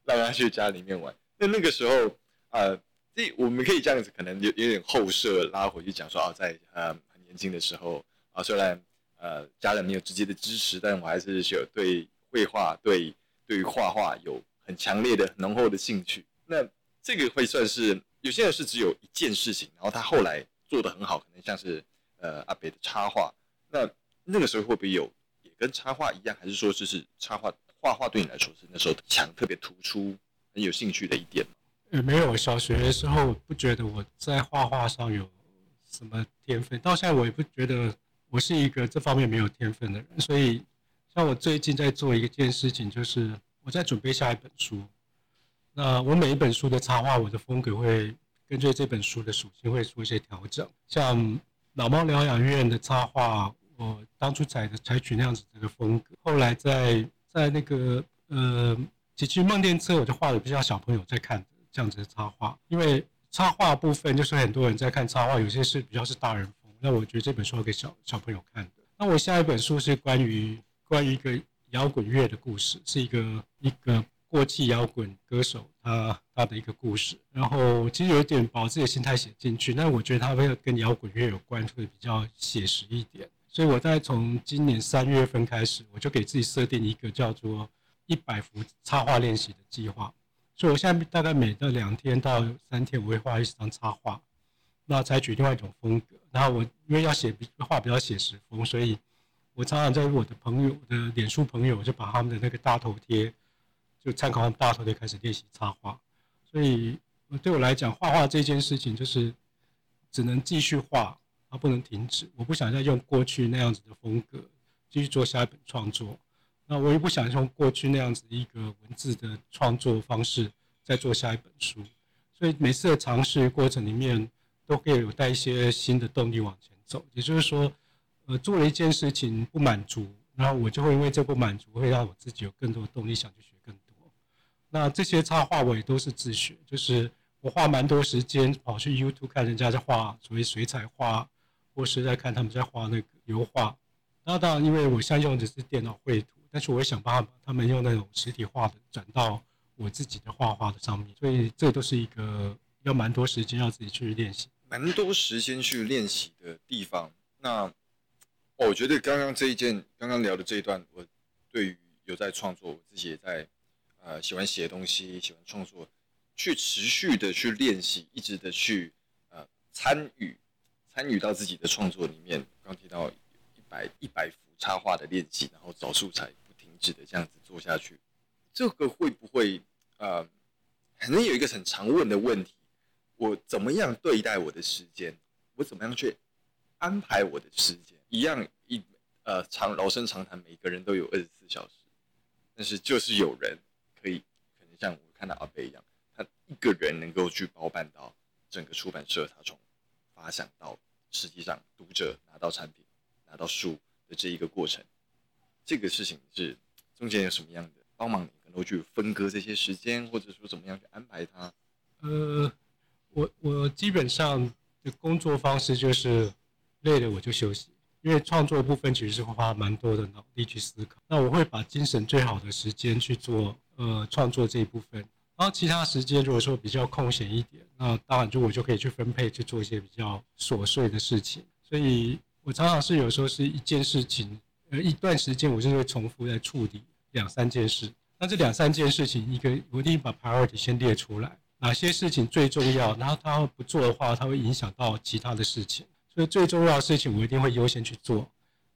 Speaker 1: 让他去家里面玩。那那个时候，呃，这我们可以这样子，可能有有点后设拉回去讲说，啊，在呃很年轻的时候，啊，虽然呃家人没有直接的支持，但我还是有对绘画、对对于画画有很强烈的、浓厚的兴趣。那这个会算是有些人是只有一件事情，然后他后来做得很好，可能像是。呃，阿北的插画，那那个时候会不会有也跟插画一样，还是说就是插画画画对你来说是那时候强特别突出、很有兴趣的一点？
Speaker 2: 呃，没有，小学的时候不觉得我在画画上有什么天分，到现在我也不觉得我是一个这方面没有天分的人。所以，像我最近在做一件事情，就是我在准备下一本书。那我每一本书的插画，我的风格会根据这本书的属性会做一些调整，像。老猫疗养院的插画，我当初采的采取那样子这个风格，后来在在那个呃奇奇梦电车，我就画的比较小朋友在看的这样子的插画，因为插画部分就是很多人在看插画，有些是比较是大人风，那我觉得这本书要给小小朋友看的。那我下一本书是关于关于一个摇滚乐的故事，是一个一个。过气摇滚歌手他他的一个故事，然后其实有一点把自己的心态写进去，但我觉得他会跟摇滚乐有关，会比较写实一点，所以我在从今年三月份开始，我就给自己设定一个叫做一百幅插画练习的计划。所以我现在大概每到两天到三天，我会画一张插画，那采取另外一种风格。然后我因为要写画比较写实风，所以我常常在我的朋友的脸书朋友，就把他们的那个大头贴，就参考他们大头贴开始练习插画。所以对我来讲，画画这件事情就是只能继续画。而不能停止，我不想再用过去那样子的风格继续做下一本创作。那我也不想用过去那样子一个文字的创作方式再做下一本书。所以每次的尝试过程里面，都可以有带一些新的动力往前走。也就是说，呃，做了一件事情不满足，然后我就会因为这不满足，会让我自己有更多的动力想去学更多。那这些插画我也都是自学，就是我花蛮多时间跑去 YouTube 看人家在画所谓水彩画。或是在看他们在画那个油画，那当然，因为我现在用的是电脑绘图，但是我也想办法把他们用那种实体画的转到我自己的画画的上面，所以这都是一个要蛮多时间要自己去练习，
Speaker 1: 蛮多时间去练习的地方。那我觉得刚刚这一件，刚刚聊的这一段，我对于有在创作，我自己也在呃喜欢写东西，喜欢创作，去持续的去练习，一直的去呃参与。参与到自己的创作里面，刚提到一百一百幅插画的练习，然后找素材不停止的这样子做下去，这个会不会呃，可能有一个很常问的问题，我怎么样对待我的时间？我怎么样去安排我的时间？一样一呃长老生常谈，每个人都有二十四小时，但是就是有人可以，可能像我看到阿伯一样，他一个人能够去包办到整个出版社，他从发想到。实际上，读者拿到产品、拿到书的这一个过程，这个事情是中间有什么样的帮忙？你能够去分割这些时间，或者说怎么样去安排它？
Speaker 2: 呃，我我基本上的工作方式就是累了我就休息，因为创作部分其实是会花蛮多的脑力去思考。那我会把精神最好的时间去做呃创作这一部分。然后其他时间如果说比较空闲一点，那当然就我就可以去分配去做一些比较琐碎的事情。所以我常常是有时候是一件事情，呃，一段时间我就会重复在处理两三件事。那这两三件事情，一个我一定把 priority 先列出来，哪些事情最重要，然后他不做的话，他会影响到其他的事情。所以最重要的事情我一定会优先去做。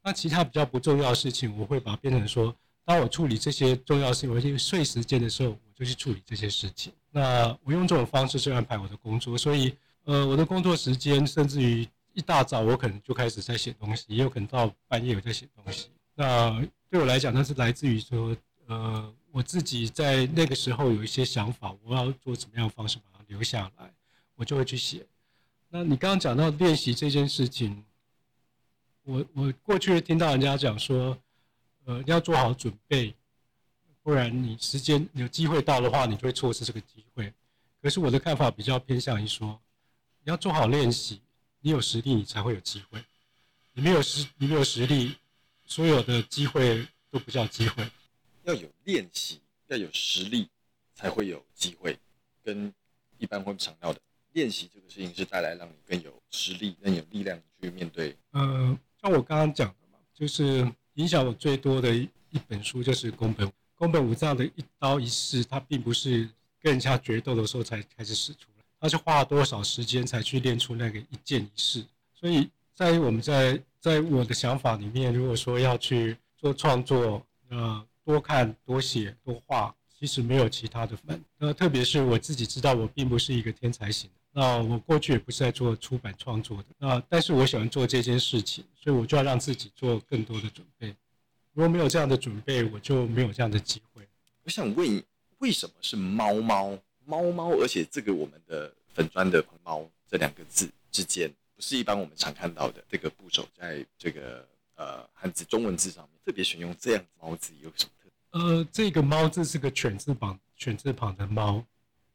Speaker 2: 那其他比较不重要的事情，我会把它变成说，当我处理这些重要事情，我就碎时间的时候。我就去处理这些事情。那我用这种方式去安排我的工作，所以呃，我的工作时间甚至于一大早我可能就开始在写东西，也有可能到半夜我在写东西。那对我来讲，那是来自于说，呃，我自己在那个时候有一些想法，我要做什么样的方式把它留下来，我就会去写。那你刚刚讲到练习这件事情，我我过去听到人家讲说，呃，要做好准备。不然你时间有机会到的话，你就会错失这个机会。可是我的看法比较偏向于说，你要做好练习，你有实力，你才会有机会。你没有实，你没有实力，所有的机会都不叫机会。
Speaker 1: 要有练习，要有实力，才会有机会。跟一般会强调的练习这个事情，是带来让你更有实力、更有力量去面对。
Speaker 2: 呃，像我刚刚讲的嘛，就是影响我最多的一本书就是宫本。宫本武藏的一刀一式，他并不是跟人家决斗的时候才开始使出来，他是花了多少时间才去练出那个一剑一式。所以在我们在在我的想法里面，如果说要去做创作，呃，多看多写多画，其实没有其他的分。那特别是我自己知道，我并不是一个天才型，那我过去也不是在做出版创作的，那但是我喜欢做这件事情，所以我就要让自己做更多的准备。如果没有这样的准备，我就没有这样的机会。
Speaker 1: 我想问，为什么是猫猫猫猫？而且这个我们的粉砖的“猫”这两个字之间，不是一般我们常看到的这个部首，在这个呃汉字中文字上面特别选用这样子“猫”字，有什么特点？
Speaker 2: 呃，这个“猫”字是个犬字旁，犬字旁的“猫”。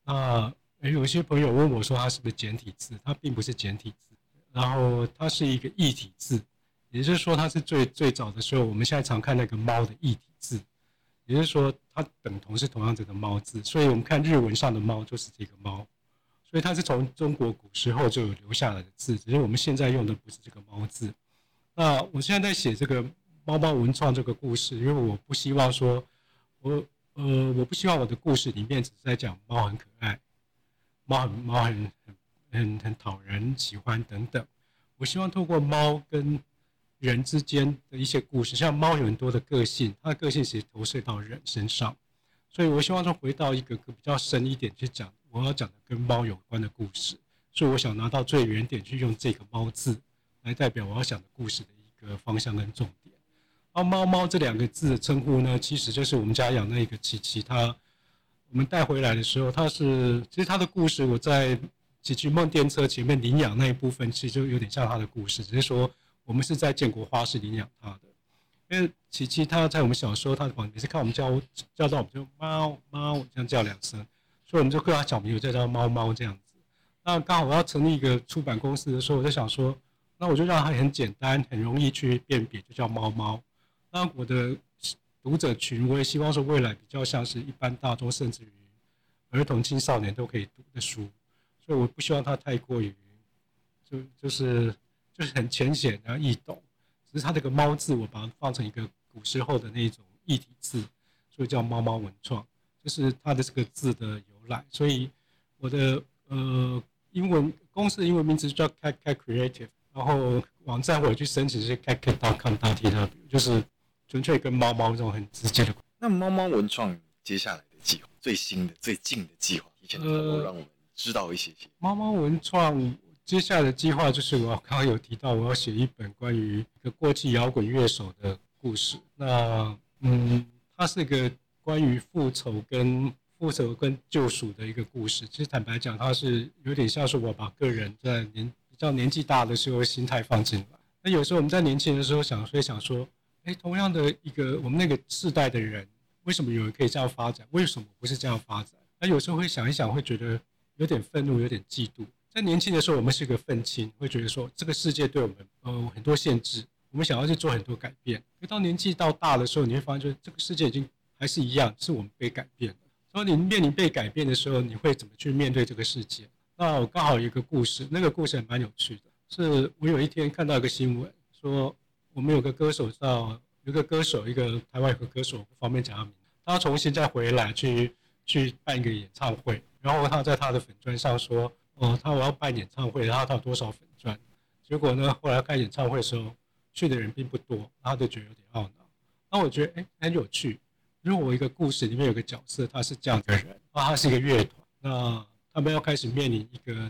Speaker 2: 那有一些朋友问我说，它是不是简体字？它并不是简体字，然后它是一个异体字。也就是说，它是最最早的时候，我们现在常看那个猫的异体字，也就是说，它等同是同样这个猫字，所以我们看日文上的猫就是这个猫，所以它是从中国古时候就有留下来的字，只是我们现在用的不是这个猫字。那我现在在写这个猫猫文创这个故事，因为我不希望说，我呃，我不希望我的故事里面只是在讲猫很可爱，猫很猫很很很讨人喜欢等等。我希望透过猫跟人之间的一些故事，像猫有很多的个性，它的个性其实投射到人身上，所以我希望说回到一个比较深一点去讲，我要讲的跟猫有关的故事，所以我想拿到最原点去用这个“猫”字来代表我要讲的故事的一个方向跟重点。而“猫猫”这两个字的称呼呢，其实就是我们家养那个琪琪，它我们带回来的时候，它是其实它的故事，我在琪琪梦电车前面领养那一部分，其实就有点像它的故事，只是说。我们是在建国花市领养它的，因为琪琪它在我们小时候，它每次看我们叫叫到我们就猫猫这样叫两声，所以我们就叫它小名，就叫猫猫这样子。那刚好我要成立一个出版公司的时候，我就想说，那我就让它很简单、很容易去辨别，就叫猫猫。那我的读者群，我也希望说未来比较像是一般大众，甚至于儿童、青少年都可以读的书，所以我不希望它太过于就就是。就是很浅显然后易懂，只是它这个“猫”字，我把它放成一个古时候的那种异体字，所以叫“猫猫文创”，就是它的这个字的由来。所以我的呃英文公司的英文名字叫 Cat Cat Creative，然后网站我去申请是 catcat.com.tw，就是纯粹跟猫猫这种很直接的。
Speaker 1: 那猫猫文创接下来的计划，最新的、最近的计划，提前能够让我们知道一些些。
Speaker 2: 猫猫文创。接下来的计划就是，我刚刚有提到，我要写一本关于一个过气摇滚乐手的故事。那，嗯，它是一个关于复仇跟复仇跟救赎的一个故事。其实坦白讲，它是有点像是我把个人在年比较年纪大的时候心态放进来。那有时候我们在年轻的时候想，所以想说，哎，同样的一个我们那个世代的人，为什么有人可以这样发展？为什么不是这样发展？那有时候会想一想，会觉得有点愤怒，有点嫉妒。在年轻的时候，我们是一个愤青，会觉得说这个世界对我们呃很多限制，我们想要去做很多改变。可到年纪到大的时候，你会发现，就这个世界已经还是一样，是我们被改变了。所以你面临被改变的时候，你会怎么去面对这个世界？那我刚好有一个故事，那个故事还蛮有趣的。是我有一天看到一个新闻，说我们有个歌手叫有个歌手，一个台湾有个歌手，不方便讲他名，他重新再回来去去办一个演唱会，然后他在他的粉专上说。哦，他我要办演唱会，然后他有多少粉专？结果呢，后来开演唱会的时候，去的人并不多，他就觉得有点懊恼。那我觉得哎，很有趣。如果我一个故事里面有个角色，他是这样的人，啊，他是一个乐团，那他们要开始面临一个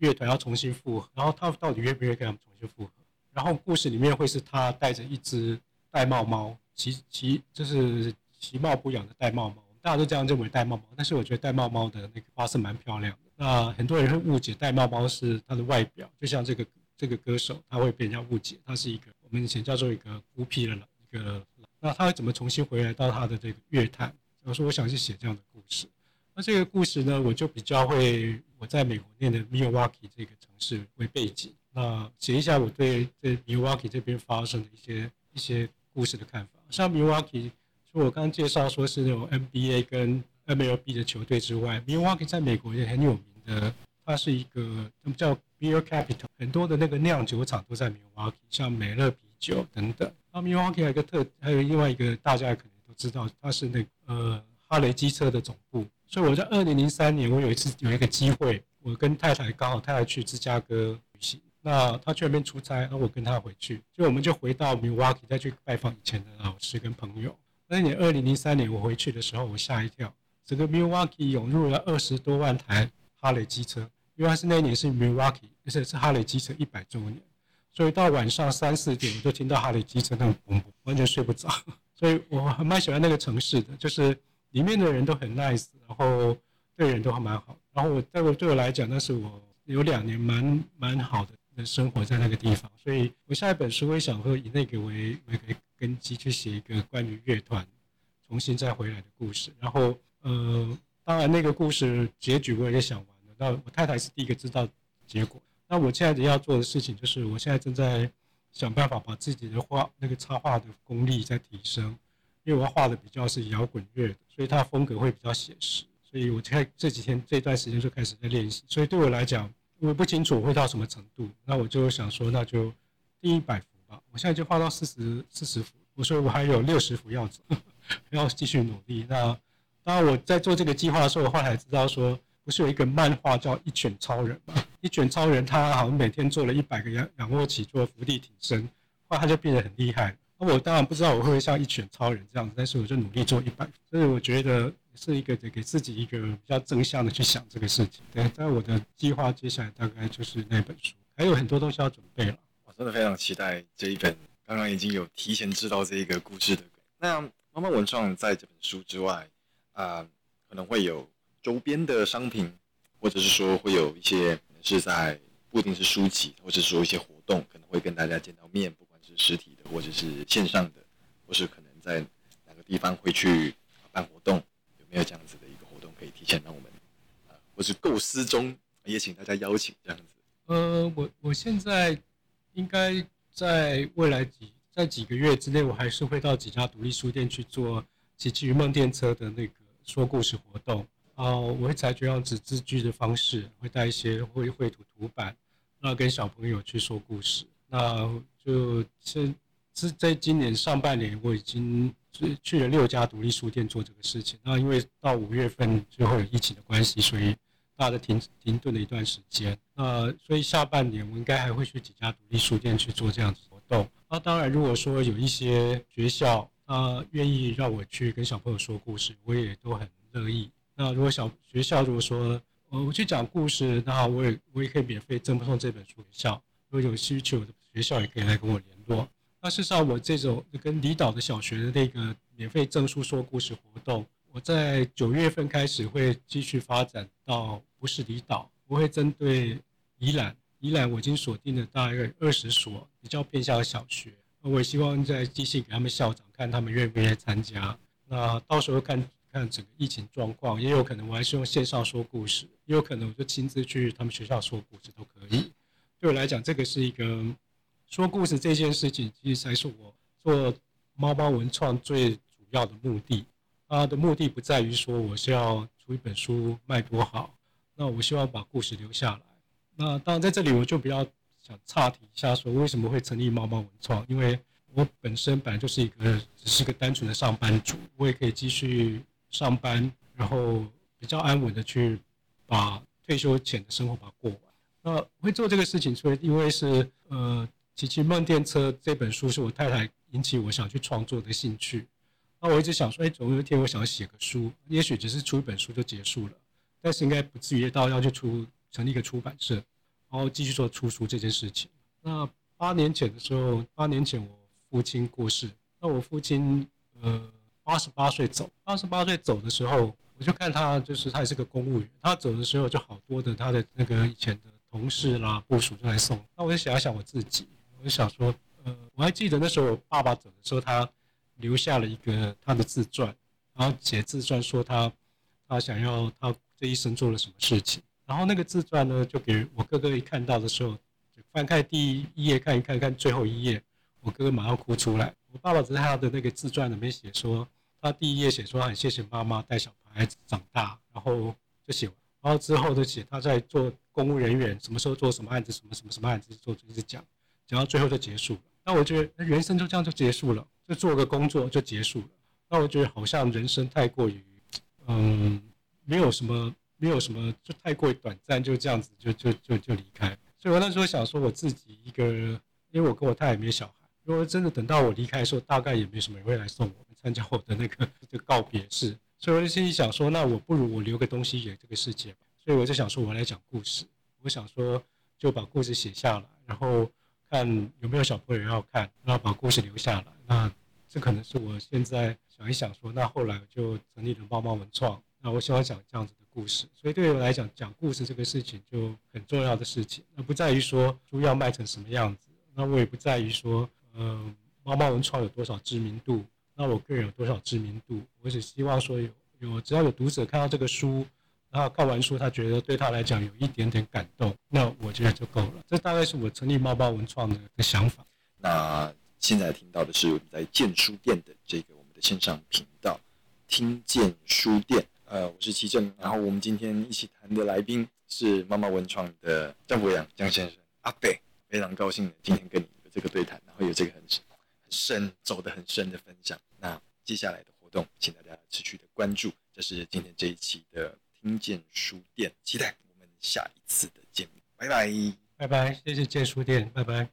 Speaker 2: 乐团要重新复合，然后他到底愿不愿意跟他们重新复合？然后故事里面会是他带着一只玳瑁猫，其其就是其貌不扬的玳瑁猫，大家都这样认为玳瑁猫，但是我觉得玳瑁猫的那个花色蛮漂亮的。那很多人会误解玳瑁猫是它的外表，就像这个这个歌手，他会被人家误解，他是一个我们以前叫做一个孤僻的一个。那他会怎么重新回来到他的这个乐坛？我说我想去写这样的故事。那这个故事呢，我就比较会我在美国念的 Milwaukee 这个城市为背景，那写一下我对对 Milwaukee 这边发生的一些一些故事的看法。像 Milwaukee，就我刚刚介绍说是那种 NBA 跟 MLB 的球队之外，Milwaukee 在美国也很有名。的，它是一个我们叫 Beer Capital，很多的那个酿酒厂都在 Milwaukee，像美乐啤酒等等。那 Milwaukee 还有一个特，还有另外一个大家可能都知道，它是那个呃哈雷机车的总部。所以我在二零零三年，我有一次有一个机会，我跟太太刚好太太去芝加哥旅行，那他去那边出差，那我跟他回去，就我们就回到 Milwaukee 再去拜访以前的老师跟朋友。那年二零零三年我回去的时候，我吓一跳，整个 Milwaukee 涌入了二十多万台。哈雷机车，因为是那一年是 Milwaukee，而且是哈雷机车一百周年，所以到晚上三四点，我就听到哈雷机车那种嘣嘣，完全睡不着。所以我还蛮喜欢那个城市的，就是里面的人都很 nice，然后对人都还蛮好。然后我在我对我来讲，那是我有两年蛮蛮好的生活在那个地方。所以我下一本书，我也想说以那个为为个根基去写一个关于乐团重新再回来的故事。然后呃。当然，那个故事结局我也想完了。那我太太是第一个知道结果。那我现在要做的事情就是，我现在正在想办法把自己的画那个插画的功力再提升，因为我要画的比较是摇滚乐，所以它风格会比较写实。所以我在这几天这段时间就开始在练习。所以对我来讲，我不清楚会到什么程度。那我就想说，那就第一百幅吧，我现在就画到四十四十幅，我说我还有六十幅要走，要继续努力。那当然我在做这个计划的时候，我后来知道说，不是有一个漫画叫《一拳超人》吗？一拳超人他好像每天做了一百个仰仰卧起坐、伏地挺身，后来他就变得很厉害。我当然不知道我会不会像一拳超人这样子，但是我就努力做一百。所以我觉得是一个给给自己一个比较正向的去想这个事情。对，在我的计划接下来大概就是那本书，还有很多东西要准备了。
Speaker 1: 我真的非常期待这一本。刚刚已经有提前知道这一个故事的。那猫猫文创在这本书之外啊、可能会有周边的商品，或者是说会有一些是在不一定是书籍，或者说一些活动，可能会跟大家见到面不。实体的，或者是线上的，或是可能在哪个地方会去办活动，有没有这样子的一个活动可以提前让我们，呃，或是构思中也请大家邀请这样子。
Speaker 2: 呃，我我现在应该在未来几在几个月之内，我还是会到几家独立书店去做奇奇与梦电车的那个说故事活动啊，我会采取用纸字句的方式，会带一些绘绘图图板，然后跟小朋友去说故事。那就是是在今年上半年，我已经是去了六家独立书店做这个事情。那因为到五月份就会有疫情的关系，所以大家停停顿了一段时间。那所以下半年我应该还会去几家独立书店去做这样子活动。那当然，如果说有一些学校啊愿意让我去跟小朋友说故事，我也都很乐意。那如果小学校如果说呃我去讲故事，那我也我也可以免费赠送这本书给校。如果有需求的学校也可以来跟我联络。那事实上，我这种跟离岛的小学的那个免费证书说故事活动，我在九月份开始会继续发展到不是离岛，我会针对宜兰，宜兰我已经锁定了大概二十所比较偏向的小学，我也希望在寄信给他们校长，看他们愿不愿意参加。那到时候看看整个疫情状况，也有可能我还是用线上说故事，也有可能我就亲自去他们学校说故事都可以。对我来讲，这个是一个说故事这件事情，其实才是我做猫猫文创最主要的目的。它的目的不在于说我是要出一本书卖多好，那我希望把故事留下来。那当然在这里我就比较想岔题一下，说为什么会成立猫猫文创？因为我本身本来就是一个只是一个单纯的上班族，我也可以继续上班，然后比较安稳的去把退休前的生活把它过完。那会做这个事情，所以因为是呃《奇奇梦电车》这本书是我太太引起我想去创作的兴趣。那我一直想说，哎，总有一天我想写个书，也许只是出一本书就结束了，但是应该不至于到要去出成立一个出版社，然后继续做出书这件事情。那八年前的时候，八年前我父亲过世，那我父亲呃八十八岁走，八十八岁走的时候，我就看他就是他也是个公务员，他走的时候就好多的他的那个以前的。同事啦，部属就来送。那我就想一想我自己，我就想说，呃，我还记得那时候我爸爸走的时候，他留下了一个他的自传，然后写自传说他他想要他这一生做了什么事情。然后那个自传呢，就给我哥哥一看到的时候，翻开第一页看一看，看最后一页，我哥哥马上哭出来。我爸爸在他的那个自传里面写说，他第一页写说很谢谢妈妈带小孩子长大，然后就写完。然后之后就写他在做公务人员，什么时候做什么案子，什么什么什么案子做，一直讲，讲到最后就结束了。那我觉得人生就这样就结束了，就做个工作就结束了。那我觉得好像人生太过于，嗯，没有什么，没有什么，就太过于短暂，就这样子就就就就离开。所以我那时候想说，我自己一个，因为我跟我太太没小孩，如果真的等到我离开的时候，大概也没什么人会来送我参加我的那个就告别式。所以我就心里想说，那我不如我留个东西给这个世界吧。所以我就想说，我来讲故事。我想说，就把故事写下来，然后看有没有小朋友要看，然后把故事留下来。那这可能是我现在想一想说，那后来我就成立了猫猫文创。那我喜欢讲这样子的故事，所以对于我来讲，讲故事这个事情就很重要的事情。那不在于说书要卖成什么样子，那我也不在于说，呃，猫猫文创有多少知名度。那我个人有多少知名度？我只希望说有有，只要有读者看到这个书，然后看完书，他觉得对他来讲有一点点感动，那我觉得就够了。这大概是我成立猫猫文创的想法。
Speaker 1: 那现在听到的是我们在建书店的这个我们的线上频道，听见书店。呃，我是齐正，然后我们今天一起谈的来宾是猫猫文创的江博洋江先生阿伯，非常高兴今天跟你有这个对谈，然后有这个很很深走得很深的分享。那接下来的活动，请大家持续的关注。这是今天这一期的听见书店，期待我们下一次的见面。拜拜，
Speaker 2: 拜拜，谢谢见书店，拜拜。